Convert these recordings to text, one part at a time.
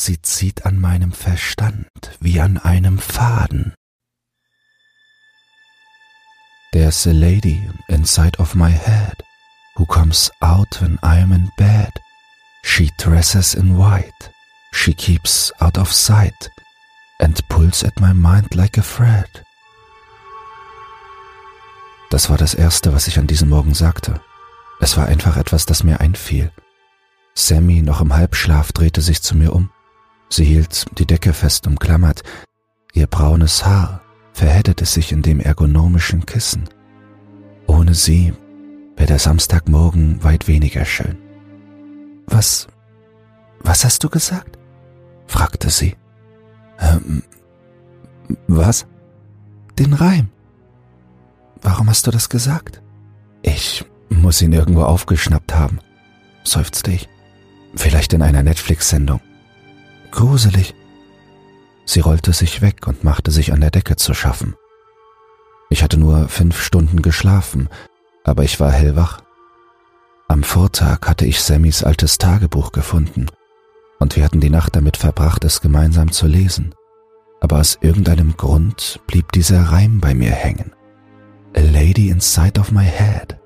Sie zieht an meinem Verstand wie an einem Faden. There's a lady inside of my head who comes out when I'm in bed. She dresses in white, she keeps out of sight and pulls at my mind like a thread. Das war das Erste, was ich an diesem Morgen sagte. Es war einfach etwas, das mir einfiel. Sammy, noch im Halbschlaf, drehte sich zu mir um. Sie hielt die Decke fest umklammert. Ihr braunes Haar verheddete sich in dem ergonomischen Kissen. Ohne sie wäre der Samstagmorgen weit weniger schön. Was, was hast du gesagt? fragte sie. Ähm, was? Den Reim. Warum hast du das gesagt? Ich muss ihn irgendwo aufgeschnappt haben, seufzte ich. Vielleicht in einer Netflix-Sendung. Gruselig. Sie rollte sich weg und machte sich an der Decke zu schaffen. Ich hatte nur fünf Stunden geschlafen, aber ich war hellwach. Am Vortag hatte ich Sammys altes Tagebuch gefunden und wir hatten die Nacht damit verbracht, es gemeinsam zu lesen. Aber aus irgendeinem Grund blieb dieser Reim bei mir hängen. A lady inside of my head.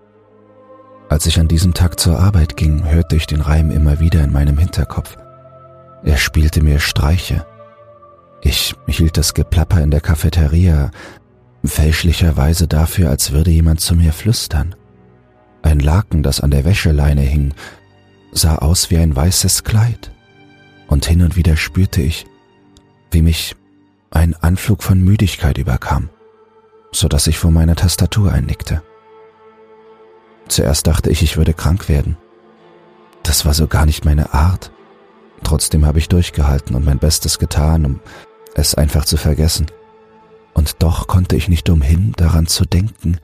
Als ich an diesem Tag zur Arbeit ging, hörte ich den Reim immer wieder in meinem Hinterkopf. Er spielte mir Streiche. Ich hielt das Geplapper in der Cafeteria fälschlicherweise dafür, als würde jemand zu mir flüstern. Ein Laken, das an der Wäscheleine hing, sah aus wie ein weißes Kleid. Und hin und wieder spürte ich, wie mich ein Anflug von Müdigkeit überkam, so dass ich vor meiner Tastatur einnickte. Zuerst dachte ich, ich würde krank werden. Das war so gar nicht meine Art. Trotzdem habe ich durchgehalten und mein Bestes getan, um es einfach zu vergessen. Und doch konnte ich nicht umhin, daran zu denken,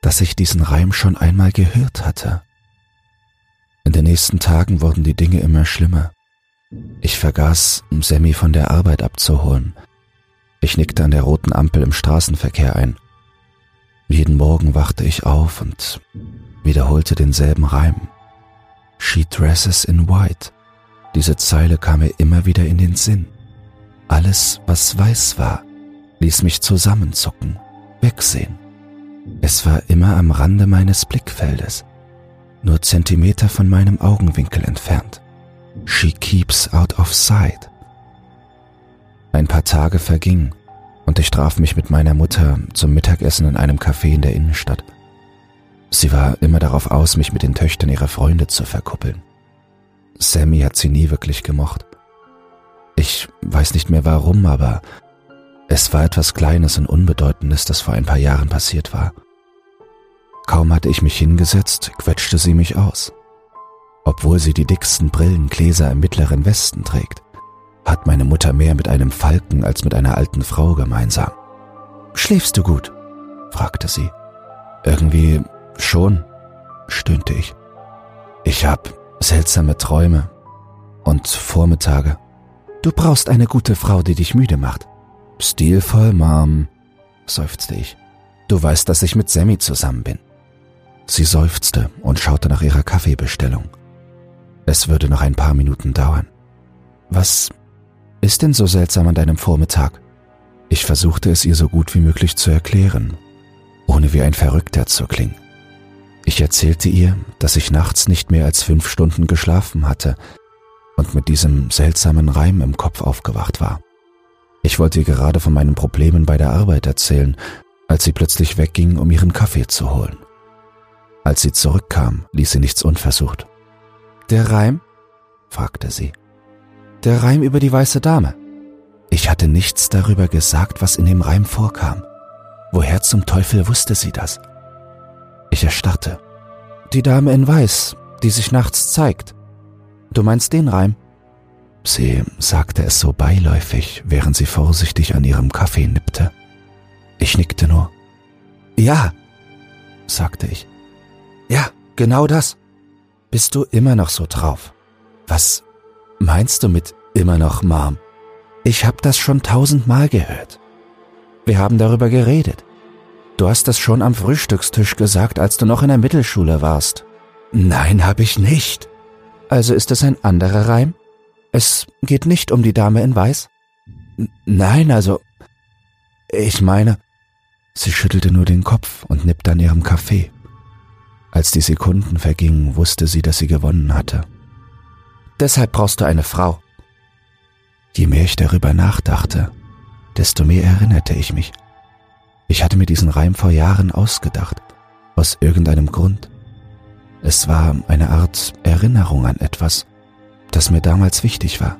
dass ich diesen Reim schon einmal gehört hatte. In den nächsten Tagen wurden die Dinge immer schlimmer. Ich vergaß, Sammy von der Arbeit abzuholen. Ich nickte an der roten Ampel im Straßenverkehr ein. Jeden Morgen wachte ich auf und wiederholte denselben Reim. She dresses in white. Diese Zeile kam mir immer wieder in den Sinn. Alles, was weiß war, ließ mich zusammenzucken, wegsehen. Es war immer am Rande meines Blickfeldes, nur Zentimeter von meinem Augenwinkel entfernt. She keeps out of sight. Ein paar Tage vergingen und ich traf mich mit meiner Mutter zum Mittagessen in einem Café in der Innenstadt. Sie war immer darauf aus, mich mit den Töchtern ihrer Freunde zu verkuppeln. Sammy hat sie nie wirklich gemocht. Ich weiß nicht mehr warum, aber es war etwas Kleines und Unbedeutendes, das vor ein paar Jahren passiert war. Kaum hatte ich mich hingesetzt, quetschte sie mich aus. Obwohl sie die dicksten Brillengläser im mittleren Westen trägt, hat meine Mutter mehr mit einem Falken als mit einer alten Frau gemeinsam. Schläfst du gut? fragte sie. Irgendwie schon, stöhnte ich. Ich hab seltsame Träume und Vormittage. Du brauchst eine gute Frau, die dich müde macht. Stilvoll, Mom, seufzte ich. Du weißt, dass ich mit Sammy zusammen bin. Sie seufzte und schaute nach ihrer Kaffeebestellung. Es würde noch ein paar Minuten dauern. Was ist denn so seltsam an deinem Vormittag? Ich versuchte es ihr so gut wie möglich zu erklären, ohne wie ein Verrückter zu klingen. Ich erzählte ihr, dass ich nachts nicht mehr als fünf Stunden geschlafen hatte und mit diesem seltsamen Reim im Kopf aufgewacht war. Ich wollte ihr gerade von meinen Problemen bei der Arbeit erzählen, als sie plötzlich wegging, um ihren Kaffee zu holen. Als sie zurückkam, ließ sie nichts unversucht. Der Reim? fragte sie. Der Reim über die weiße Dame. Ich hatte nichts darüber gesagt, was in dem Reim vorkam. Woher zum Teufel wusste sie das? Ich erstarrte. Die Dame in Weiß, die sich nachts zeigt. Du meinst den Reim? Sie sagte es so beiläufig, während sie vorsichtig an ihrem Kaffee nippte. Ich nickte nur. Ja, sagte ich. Ja, genau das. Bist du immer noch so drauf? Was meinst du mit immer noch, Mom? Ich hab das schon tausendmal gehört. Wir haben darüber geredet. Du hast das schon am Frühstückstisch gesagt, als du noch in der Mittelschule warst. Nein, hab ich nicht. Also ist es ein anderer Reim? Es geht nicht um die Dame in Weiß? Nein, also. Ich meine. Sie schüttelte nur den Kopf und nippte an ihrem Kaffee. Als die Sekunden vergingen, wusste sie, dass sie gewonnen hatte. Deshalb brauchst du eine Frau. Je mehr ich darüber nachdachte, desto mehr erinnerte ich mich. Ich hatte mir diesen Reim vor Jahren ausgedacht, aus irgendeinem Grund. Es war eine Art Erinnerung an etwas, das mir damals wichtig war.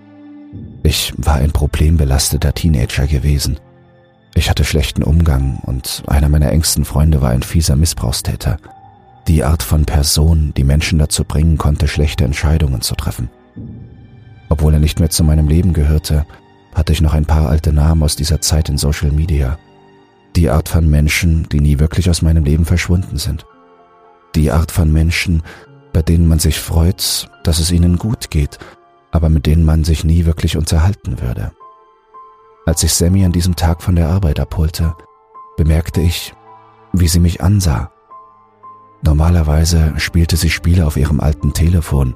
Ich war ein problembelasteter Teenager gewesen. Ich hatte schlechten Umgang und einer meiner engsten Freunde war ein fieser Missbrauchstäter. Die Art von Person, die Menschen dazu bringen konnte, schlechte Entscheidungen zu treffen. Obwohl er nicht mehr zu meinem Leben gehörte, hatte ich noch ein paar alte Namen aus dieser Zeit in Social Media. Die Art von Menschen, die nie wirklich aus meinem Leben verschwunden sind. Die Art von Menschen, bei denen man sich freut, dass es ihnen gut geht, aber mit denen man sich nie wirklich unterhalten würde. Als ich Sammy an diesem Tag von der Arbeit abholte, bemerkte ich, wie sie mich ansah. Normalerweise spielte sie Spiele auf ihrem alten Telefon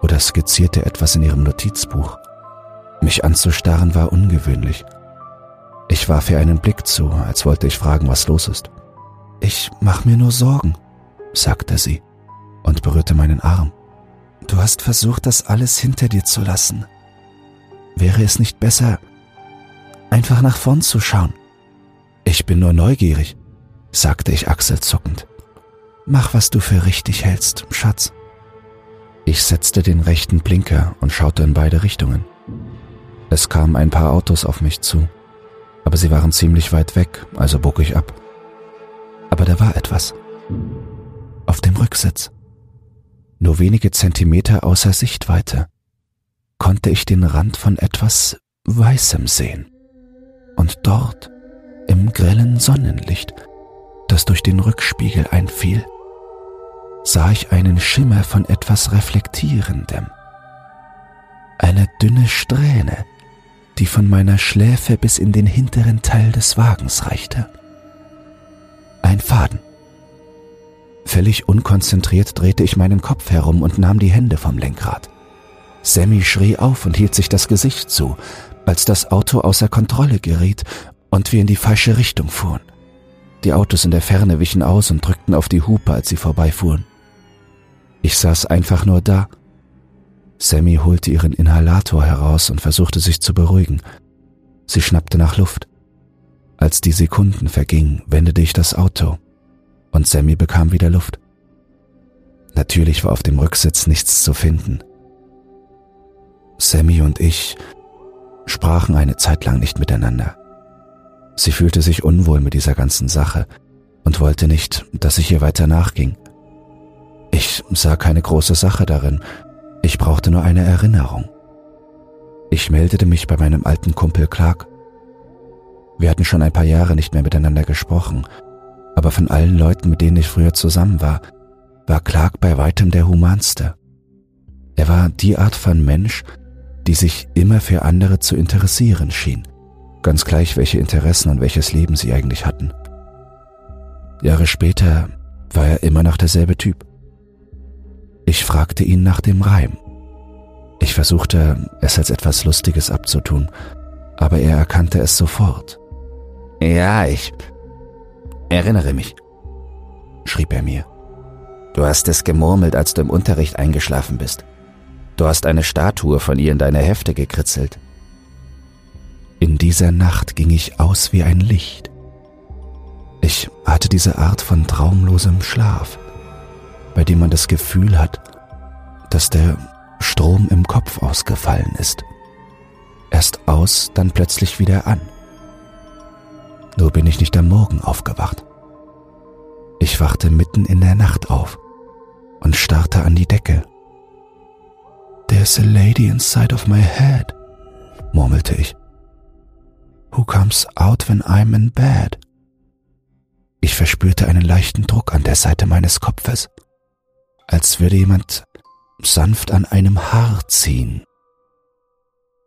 oder skizzierte etwas in ihrem Notizbuch. Mich anzustarren war ungewöhnlich. Ich warf ihr einen Blick zu, als wollte ich fragen, was los ist. Ich mach mir nur Sorgen, sagte sie und berührte meinen Arm. Du hast versucht, das alles hinter dir zu lassen. Wäre es nicht besser, einfach nach vorn zu schauen? Ich bin nur neugierig, sagte ich achselzuckend. Mach, was du für richtig hältst, Schatz. Ich setzte den rechten Blinker und schaute in beide Richtungen. Es kamen ein paar Autos auf mich zu, aber sie waren ziemlich weit weg, also bog ich ab. Aber da war etwas. Auf dem Rücksitz nur wenige Zentimeter außer Sichtweite, konnte ich den Rand von etwas Weißem sehen. Und dort, im grellen Sonnenlicht, das durch den Rückspiegel einfiel, sah ich einen Schimmer von etwas Reflektierendem. Eine dünne Strähne, die von meiner Schläfe bis in den hinteren Teil des Wagens reichte. Ein Faden Völlig unkonzentriert drehte ich meinen Kopf herum und nahm die Hände vom Lenkrad. Sammy schrie auf und hielt sich das Gesicht zu, als das Auto außer Kontrolle geriet und wir in die falsche Richtung fuhren. Die Autos in der Ferne wichen aus und drückten auf die Hupe, als sie vorbeifuhren. Ich saß einfach nur da. Sammy holte ihren Inhalator heraus und versuchte sich zu beruhigen. Sie schnappte nach Luft. Als die Sekunden vergingen, wendete ich das Auto und Sammy bekam wieder Luft. Natürlich war auf dem Rücksitz nichts zu finden. Sammy und ich sprachen eine Zeit lang nicht miteinander. Sie fühlte sich unwohl mit dieser ganzen Sache und wollte nicht, dass ich ihr weiter nachging. Ich sah keine große Sache darin, ich brauchte nur eine Erinnerung. Ich meldete mich bei meinem alten Kumpel Clark. Wir hatten schon ein paar Jahre nicht mehr miteinander gesprochen aber von allen Leuten, mit denen ich früher zusammen war, war Clark bei weitem der humanste. Er war die Art von Mensch, die sich immer für andere zu interessieren schien, ganz gleich welche Interessen und welches Leben sie eigentlich hatten. Jahre später war er immer noch derselbe Typ. Ich fragte ihn nach dem Reim. Ich versuchte, es als etwas Lustiges abzutun, aber er erkannte es sofort. Ja, ich Erinnere mich, schrieb er mir. Du hast es gemurmelt, als du im Unterricht eingeschlafen bist. Du hast eine Statue von ihr in deine Hefte gekritzelt. In dieser Nacht ging ich aus wie ein Licht. Ich hatte diese Art von traumlosem Schlaf, bei dem man das Gefühl hat, dass der Strom im Kopf ausgefallen ist. Erst aus, dann plötzlich wieder an. Nur bin ich nicht am Morgen aufgewacht. Ich wachte mitten in der Nacht auf und starrte an die Decke. There's a lady inside of my head, murmelte ich. Who comes out when I'm in bed? Ich verspürte einen leichten Druck an der Seite meines Kopfes, als würde jemand sanft an einem Haar ziehen.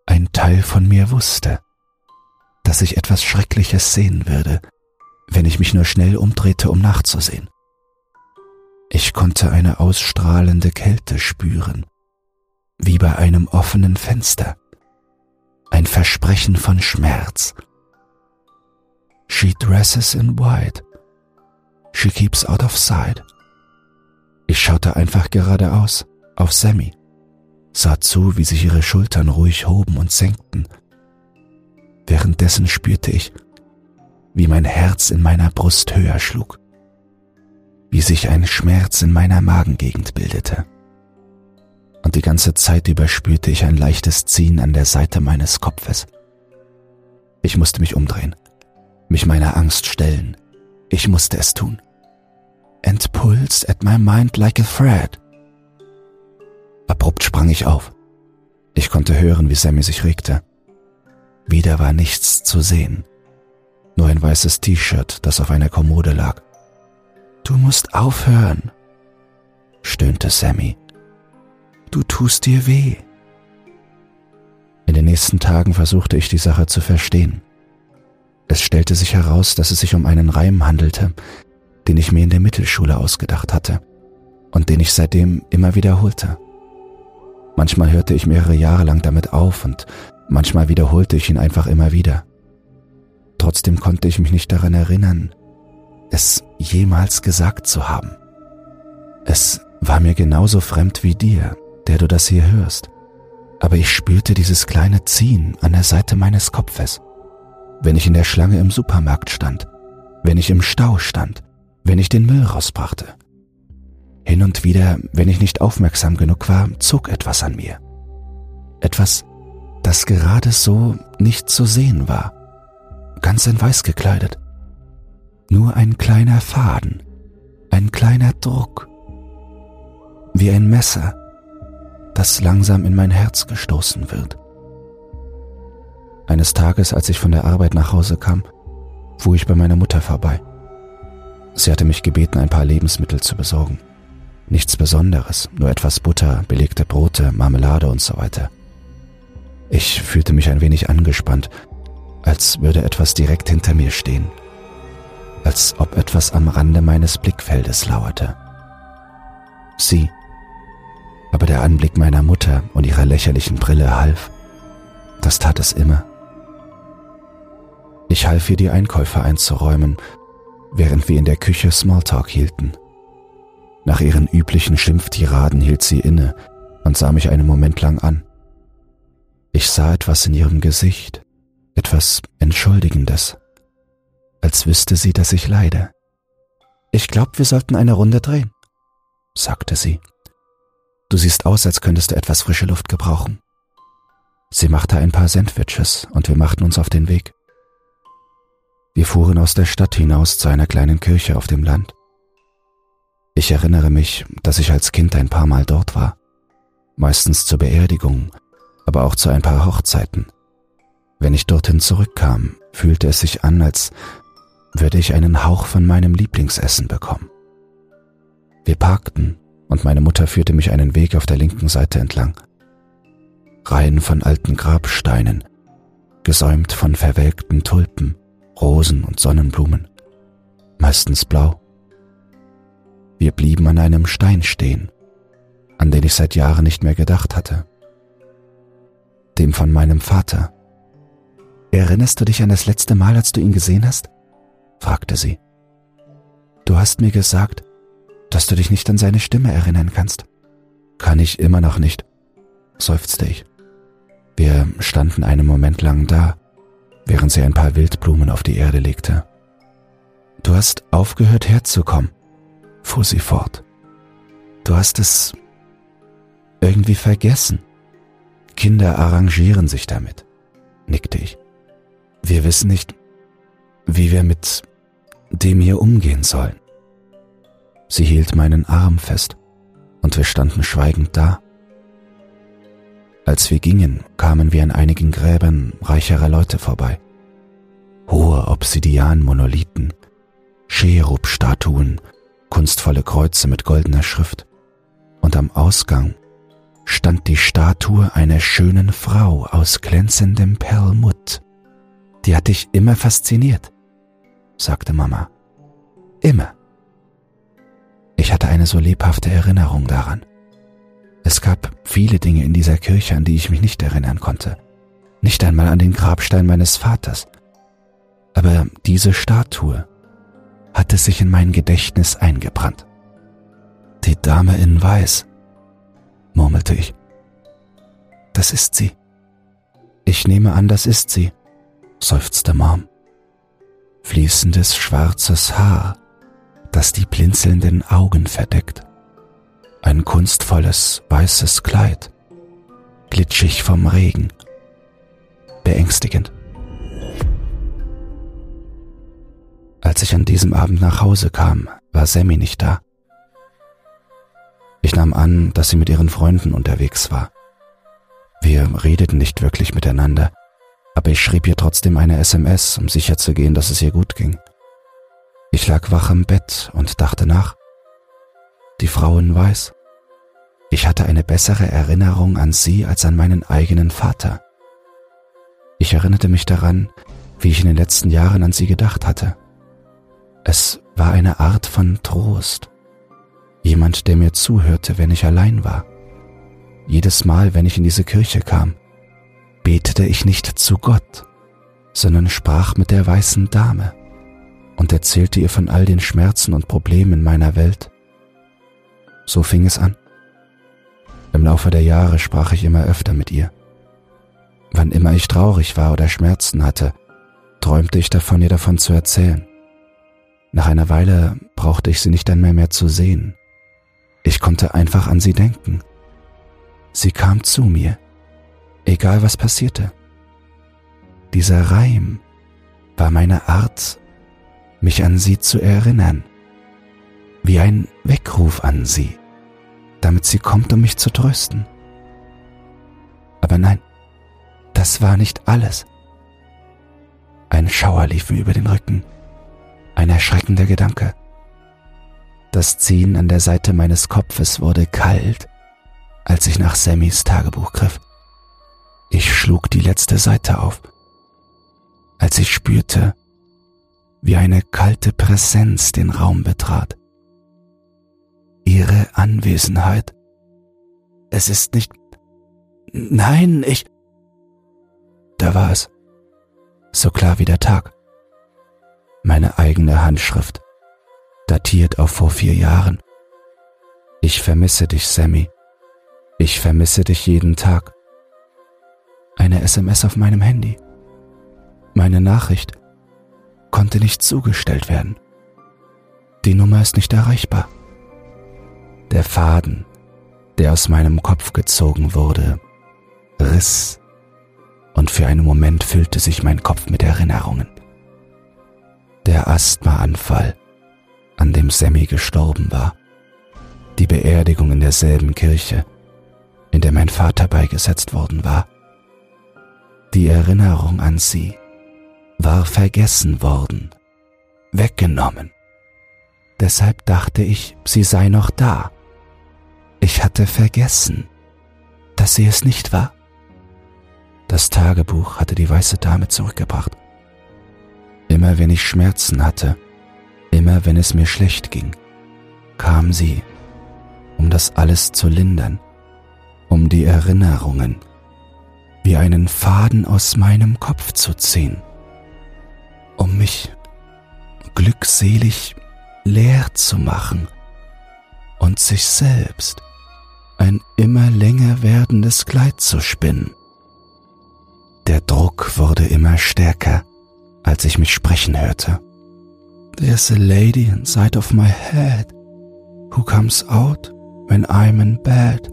Ein Teil von mir wusste, dass ich etwas Schreckliches sehen würde, wenn ich mich nur schnell umdrehte, um nachzusehen. Ich konnte eine ausstrahlende Kälte spüren, wie bei einem offenen Fenster, ein Versprechen von Schmerz. She dresses in white. She keeps out of sight. Ich schaute einfach geradeaus auf Sammy, sah zu, wie sich ihre Schultern ruhig hoben und senkten. Währenddessen spürte ich, wie mein Herz in meiner Brust höher schlug, wie sich ein Schmerz in meiner Magengegend bildete. Und die ganze Zeit über spürte ich ein leichtes Ziehen an der Seite meines Kopfes. Ich musste mich umdrehen, mich meiner Angst stellen. Ich musste es tun. And pulsed at my mind like a thread. Abrupt sprang ich auf. Ich konnte hören, wie Sammy sich regte. Wieder war nichts zu sehen nur ein weißes T-Shirt, das auf einer Kommode lag. Du musst aufhören, stöhnte Sammy. Du tust dir weh. In den nächsten Tagen versuchte ich die Sache zu verstehen. Es stellte sich heraus, dass es sich um einen Reim handelte, den ich mir in der Mittelschule ausgedacht hatte und den ich seitdem immer wiederholte. Manchmal hörte ich mehrere Jahre lang damit auf und manchmal wiederholte ich ihn einfach immer wieder. Trotzdem konnte ich mich nicht daran erinnern, es jemals gesagt zu haben. Es war mir genauso fremd wie dir, der du das hier hörst, aber ich spürte dieses kleine Ziehen an der Seite meines Kopfes, wenn ich in der Schlange im Supermarkt stand, wenn ich im Stau stand, wenn ich den Müll rausbrachte. Hin und wieder, wenn ich nicht aufmerksam genug war, zog etwas an mir. Etwas, das gerade so nicht zu sehen war ganz in Weiß gekleidet. Nur ein kleiner Faden, ein kleiner Druck, wie ein Messer, das langsam in mein Herz gestoßen wird. Eines Tages, als ich von der Arbeit nach Hause kam, fuhr ich bei meiner Mutter vorbei. Sie hatte mich gebeten, ein paar Lebensmittel zu besorgen. Nichts Besonderes, nur etwas Butter, belegte Brote, Marmelade und so weiter. Ich fühlte mich ein wenig angespannt als würde etwas direkt hinter mir stehen, als ob etwas am Rande meines Blickfeldes lauerte. Sie, aber der Anblick meiner Mutter und ihrer lächerlichen Brille half, das tat es immer. Ich half ihr, die Einkäufe einzuräumen, während wir in der Küche Smalltalk hielten. Nach ihren üblichen Schimpftiraden hielt sie inne und sah mich einen Moment lang an. Ich sah etwas in ihrem Gesicht, etwas Entschuldigendes, als wüsste sie, dass ich leide. Ich glaube, wir sollten eine Runde drehen, sagte sie. Du siehst aus, als könntest du etwas frische Luft gebrauchen. Sie machte ein paar Sandwiches und wir machten uns auf den Weg. Wir fuhren aus der Stadt hinaus zu einer kleinen Kirche auf dem Land. Ich erinnere mich, dass ich als Kind ein paar Mal dort war, meistens zur Beerdigung, aber auch zu ein paar Hochzeiten. Wenn ich dorthin zurückkam, fühlte es sich an, als würde ich einen Hauch von meinem Lieblingsessen bekommen. Wir parkten und meine Mutter führte mich einen Weg auf der linken Seite entlang. Reihen von alten Grabsteinen, gesäumt von verwelkten Tulpen, Rosen und Sonnenblumen, meistens blau. Wir blieben an einem Stein stehen, an den ich seit Jahren nicht mehr gedacht hatte. Dem von meinem Vater, Erinnerst du dich an das letzte Mal, als du ihn gesehen hast? fragte sie. Du hast mir gesagt, dass du dich nicht an seine Stimme erinnern kannst. Kann ich immer noch nicht, seufzte ich. Wir standen einen Moment lang da, während sie ein paar Wildblumen auf die Erde legte. Du hast aufgehört herzukommen, fuhr sie fort. Du hast es irgendwie vergessen. Kinder arrangieren sich damit, nickte ich. Wir wissen nicht, wie wir mit dem hier umgehen sollen. Sie hielt meinen Arm fest und wir standen schweigend da. Als wir gingen, kamen wir an einigen Gräbern reicherer Leute vorbei. Hohe Obsidian-Monolithen, Cherub-Statuen, kunstvolle Kreuze mit goldener Schrift. Und am Ausgang stand die Statue einer schönen Frau aus glänzendem Perlmutt die hat dich immer fasziniert, sagte Mama. Immer. Ich hatte eine so lebhafte Erinnerung daran. Es gab viele Dinge in dieser Kirche, an die ich mich nicht erinnern konnte. Nicht einmal an den Grabstein meines Vaters. Aber diese Statue hatte sich in mein Gedächtnis eingebrannt. Die Dame in Weiß, murmelte ich. Das ist sie. Ich nehme an, das ist sie, seufzte Mom. Fließendes schwarzes Haar, das die blinzelnden Augen verdeckt. Ein kunstvolles weißes Kleid, glitschig vom Regen. Beängstigend. Als ich an diesem Abend nach Hause kam, war Sammy nicht da. Ich nahm an, dass sie mit ihren Freunden unterwegs war. Wir redeten nicht wirklich miteinander, aber ich schrieb ihr trotzdem eine SMS, um sicherzugehen, dass es ihr gut ging. Ich lag wach im Bett und dachte nach. Die Frau in Weiß. Ich hatte eine bessere Erinnerung an sie als an meinen eigenen Vater. Ich erinnerte mich daran, wie ich in den letzten Jahren an sie gedacht hatte. Es war eine Art von Trost. Jemand, der mir zuhörte, wenn ich allein war. Jedes Mal, wenn ich in diese Kirche kam, betete ich nicht zu Gott, sondern sprach mit der weißen Dame und erzählte ihr von all den Schmerzen und Problemen in meiner Welt. So fing es an. Im Laufe der Jahre sprach ich immer öfter mit ihr. Wann immer ich traurig war oder Schmerzen hatte, träumte ich davon, ihr davon zu erzählen. Nach einer Weile brauchte ich sie nicht einmal mehr zu sehen. Ich konnte einfach an sie denken. Sie kam zu mir, egal was passierte. Dieser Reim war meine Art, mich an sie zu erinnern, wie ein Weckruf an sie, damit sie kommt, um mich zu trösten. Aber nein, das war nicht alles. Ein Schauer lief mir über den Rücken ein erschreckender Gedanke. Das Ziehen an der Seite meines Kopfes wurde kalt, als ich nach Sammys Tagebuch griff. Ich schlug die letzte Seite auf, als ich spürte, wie eine kalte Präsenz den Raum betrat. Ihre Anwesenheit. Es ist nicht. Nein, ich. Da war es. So klar wie der Tag meine eigene Handschrift, datiert auf vor vier Jahren. Ich vermisse dich, Sammy. Ich vermisse dich jeden Tag. Eine SMS auf meinem Handy. Meine Nachricht konnte nicht zugestellt werden. Die Nummer ist nicht erreichbar. Der Faden, der aus meinem Kopf gezogen wurde, riss, und für einen Moment füllte sich mein Kopf mit Erinnerungen der Asthmaanfall, an dem Sammy gestorben war, die Beerdigung in derselben Kirche, in der mein Vater beigesetzt worden war. Die Erinnerung an sie war vergessen worden, weggenommen. Deshalb dachte ich, sie sei noch da. Ich hatte vergessen, dass sie es nicht war. Das Tagebuch hatte die weiße Dame zurückgebracht. Immer wenn ich Schmerzen hatte, immer wenn es mir schlecht ging, kam sie, um das alles zu lindern, um die Erinnerungen wie einen Faden aus meinem Kopf zu ziehen, um mich glückselig leer zu machen und sich selbst ein immer länger werdendes Kleid zu spinnen. Der Druck wurde immer stärker, als ich mich sprechen hörte. There's a lady inside of my head who comes out when I'm in bed.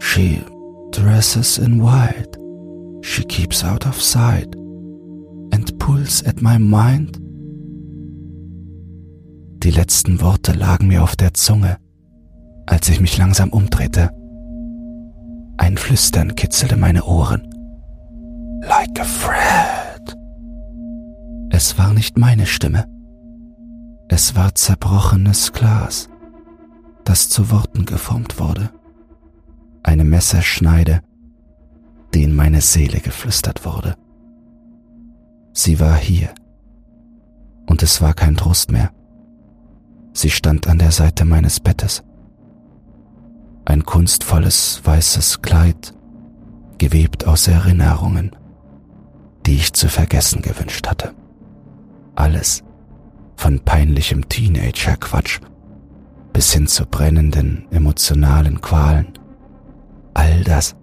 She dresses in white. She keeps out of sight and pulls at my mind. Die letzten Worte lagen mir auf der Zunge, als ich mich langsam umdrehte. Ein Flüstern kitzelte meine Ohren. Like a friend. Es war nicht meine Stimme. Es war zerbrochenes Glas, das zu Worten geformt wurde. Eine Messerschneide, die in meine Seele geflüstert wurde. Sie war hier. Und es war kein Trost mehr. Sie stand an der Seite meines Bettes. Ein kunstvolles weißes Kleid, gewebt aus Erinnerungen, die ich zu vergessen gewünscht hatte. Alles, von peinlichem Teenager-Quatsch bis hin zu brennenden emotionalen Qualen, all das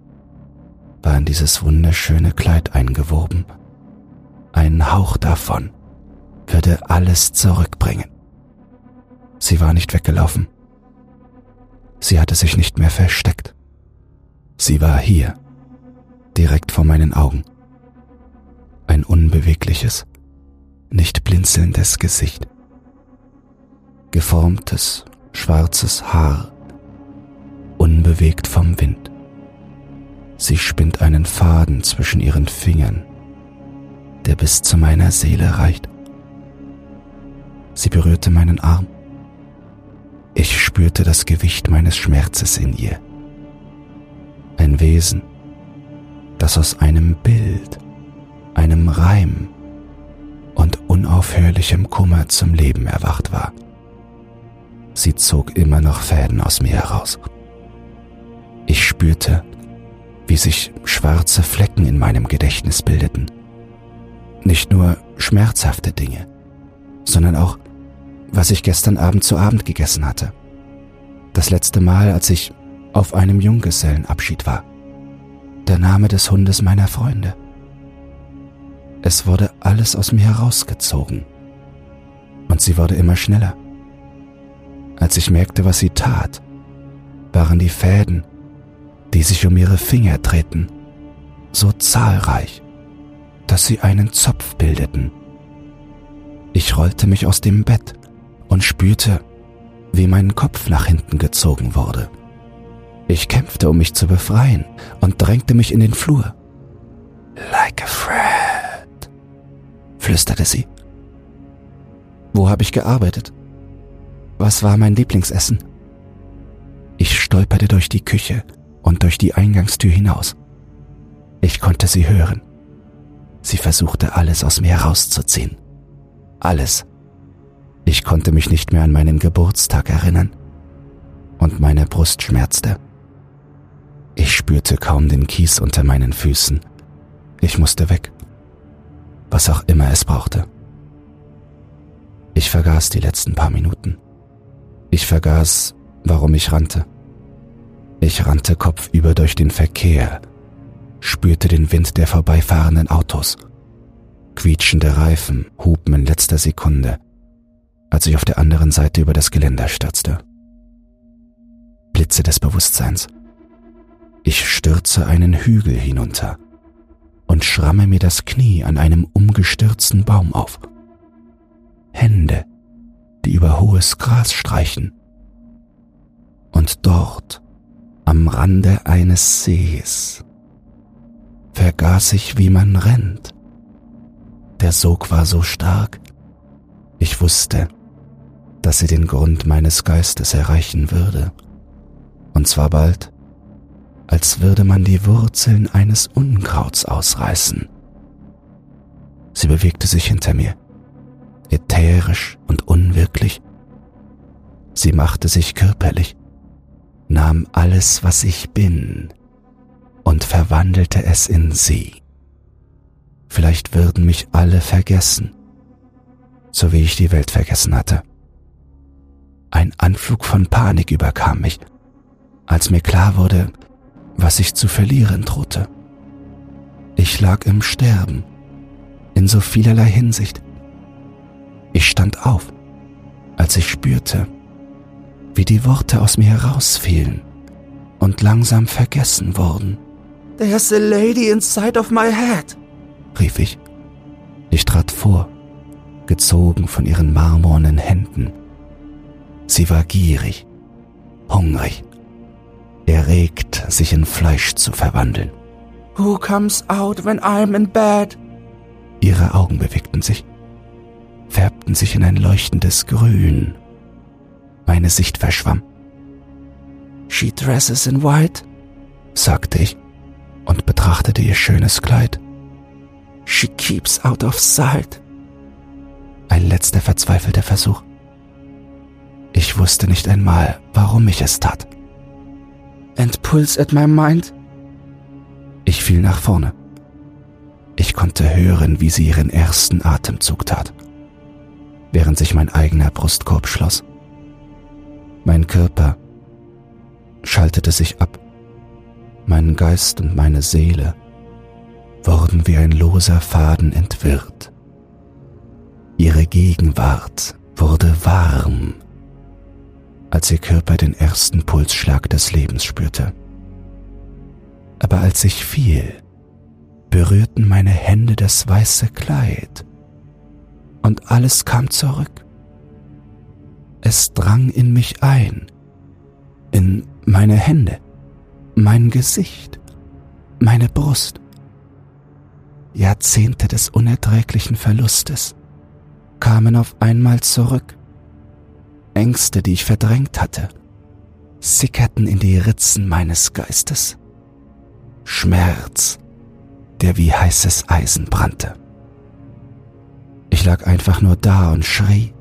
war in dieses wunderschöne Kleid eingewoben. Ein Hauch davon würde alles zurückbringen. Sie war nicht weggelaufen. Sie hatte sich nicht mehr versteckt. Sie war hier, direkt vor meinen Augen. Ein unbewegliches, nicht blinzelndes Gesicht. Geformtes, schwarzes Haar, unbewegt vom Wind. Sie spinnt einen Faden zwischen ihren Fingern, der bis zu meiner Seele reicht. Sie berührte meinen Arm. Ich spürte das Gewicht meines Schmerzes in ihr. Ein Wesen, das aus einem Bild, einem Reim und unaufhörlichem Kummer zum Leben erwacht war. Sie zog immer noch Fäden aus mir heraus. Ich spürte, wie sich schwarze Flecken in meinem Gedächtnis bildeten. Nicht nur schmerzhafte Dinge, sondern auch, was ich gestern Abend zu Abend gegessen hatte. Das letzte Mal, als ich auf einem Junggesellenabschied war. Der Name des Hundes meiner Freunde. Es wurde alles aus mir herausgezogen. Und sie wurde immer schneller. Als ich merkte, was sie tat, waren die Fäden, die sich um ihre Finger drehten, so zahlreich, dass sie einen Zopf bildeten. Ich rollte mich aus dem Bett und spürte, wie mein Kopf nach hinten gezogen wurde. Ich kämpfte, um mich zu befreien und drängte mich in den Flur. Like a friend, flüsterte sie. Wo habe ich gearbeitet? Was war mein Lieblingsessen? Ich stolperte durch die Küche und durch die Eingangstür hinaus. Ich konnte sie hören. Sie versuchte alles aus mir herauszuziehen. Alles. Ich konnte mich nicht mehr an meinen Geburtstag erinnern. Und meine Brust schmerzte. Ich spürte kaum den Kies unter meinen Füßen. Ich musste weg. Was auch immer es brauchte. Ich vergaß die letzten paar Minuten. Ich vergaß, warum ich rannte. Ich rannte kopfüber durch den Verkehr, spürte den Wind der vorbeifahrenden Autos. Quietschende Reifen hupen in letzter Sekunde, als ich auf der anderen Seite über das Geländer stürzte. Blitze des Bewusstseins. Ich stürze einen Hügel hinunter und schramme mir das Knie an einem umgestürzten Baum auf. Hände die über hohes Gras streichen. Und dort, am Rande eines Sees, vergaß ich, wie man rennt. Der Sog war so stark, ich wusste, dass sie den Grund meines Geistes erreichen würde, und zwar bald, als würde man die Wurzeln eines Unkrauts ausreißen. Sie bewegte sich hinter mir ätherisch und unwirklich. Sie machte sich körperlich, nahm alles, was ich bin, und verwandelte es in sie. Vielleicht würden mich alle vergessen, so wie ich die Welt vergessen hatte. Ein Anflug von Panik überkam mich, als mir klar wurde, was ich zu verlieren drohte. Ich lag im Sterben, in so vielerlei Hinsicht. Ich stand auf, als ich spürte, wie die Worte aus mir herausfielen und langsam vergessen wurden. There's a lady inside of my head, rief ich. Ich trat vor, gezogen von ihren marmornen Händen. Sie war gierig, hungrig, erregt, sich in Fleisch zu verwandeln. Who comes out when I'm in bed? Ihre Augen bewegten sich färbten sich in ein leuchtendes Grün. Meine Sicht verschwamm. She dresses in white, sagte ich und betrachtete ihr schönes Kleid. She keeps out of sight. Ein letzter verzweifelter Versuch. Ich wusste nicht einmal, warum ich es tat. and pulls at my mind. Ich fiel nach vorne. Ich konnte hören, wie sie ihren ersten Atemzug tat, während sich mein eigener Brustkorb schloss. Mein Körper schaltete sich ab. Mein Geist und meine Seele wurden wie ein loser Faden entwirrt. Ihre Gegenwart wurde warm, als ihr Körper den ersten Pulsschlag des Lebens spürte. Aber als ich fiel, berührten meine Hände das weiße Kleid und alles kam zurück. Es drang in mich ein, in meine Hände, mein Gesicht, meine Brust. Jahrzehnte des unerträglichen Verlustes kamen auf einmal zurück. Ängste, die ich verdrängt hatte, sickerten in die Ritzen meines Geistes. Schmerz, der wie heißes Eisen brannte. Ich lag einfach nur da und schrie,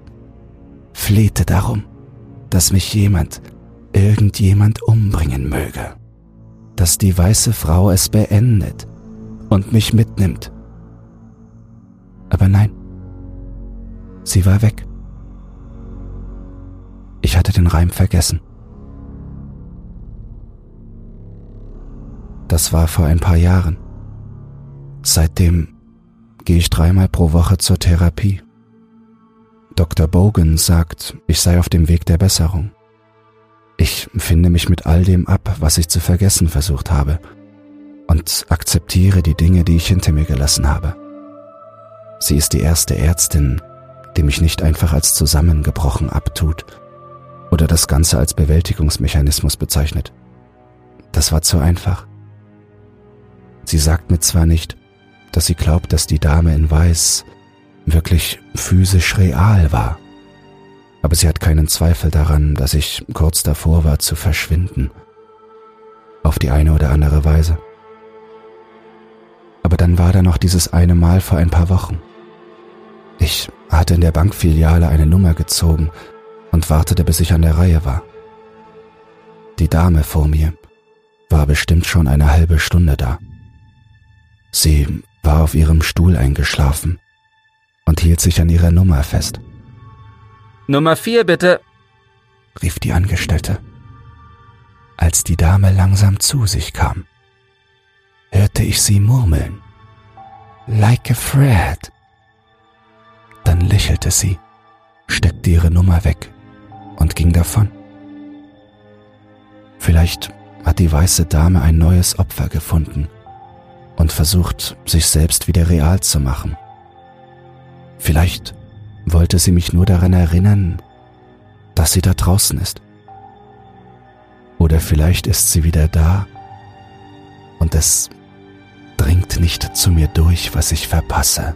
flehte darum, dass mich jemand, irgendjemand umbringen möge, dass die weiße Frau es beendet und mich mitnimmt. Aber nein, sie war weg. Ich hatte den Reim vergessen. Das war vor ein paar Jahren. Seitdem gehe ich dreimal pro Woche zur Therapie. Dr. Bogan sagt, ich sei auf dem Weg der Besserung. Ich finde mich mit all dem ab, was ich zu vergessen versucht habe, und akzeptiere die Dinge, die ich hinter mir gelassen habe. Sie ist die erste Ärztin, die mich nicht einfach als zusammengebrochen abtut oder das Ganze als Bewältigungsmechanismus bezeichnet. Das war zu einfach. Sie sagt mir zwar nicht, dass sie glaubt, dass die Dame in Weiß wirklich physisch real war, aber sie hat keinen Zweifel daran, dass ich kurz davor war zu verschwinden, auf die eine oder andere Weise. Aber dann war da noch dieses eine Mal vor ein paar Wochen. Ich hatte in der Bankfiliale eine Nummer gezogen und wartete, bis ich an der Reihe war. Die Dame vor mir war bestimmt schon eine halbe Stunde da. Sie war auf ihrem Stuhl eingeschlafen und hielt sich an ihrer Nummer fest. Nummer vier, bitte, rief die Angestellte. Als die Dame langsam zu sich kam, hörte ich sie murmeln. Like a Fred. Dann lächelte sie, steckte ihre Nummer weg und ging davon. Vielleicht hat die weiße Dame ein neues Opfer gefunden und versucht, sich selbst wieder real zu machen. Vielleicht wollte sie mich nur daran erinnern, dass sie da draußen ist. Oder vielleicht ist sie wieder da und es dringt nicht zu mir durch, was ich verpasse.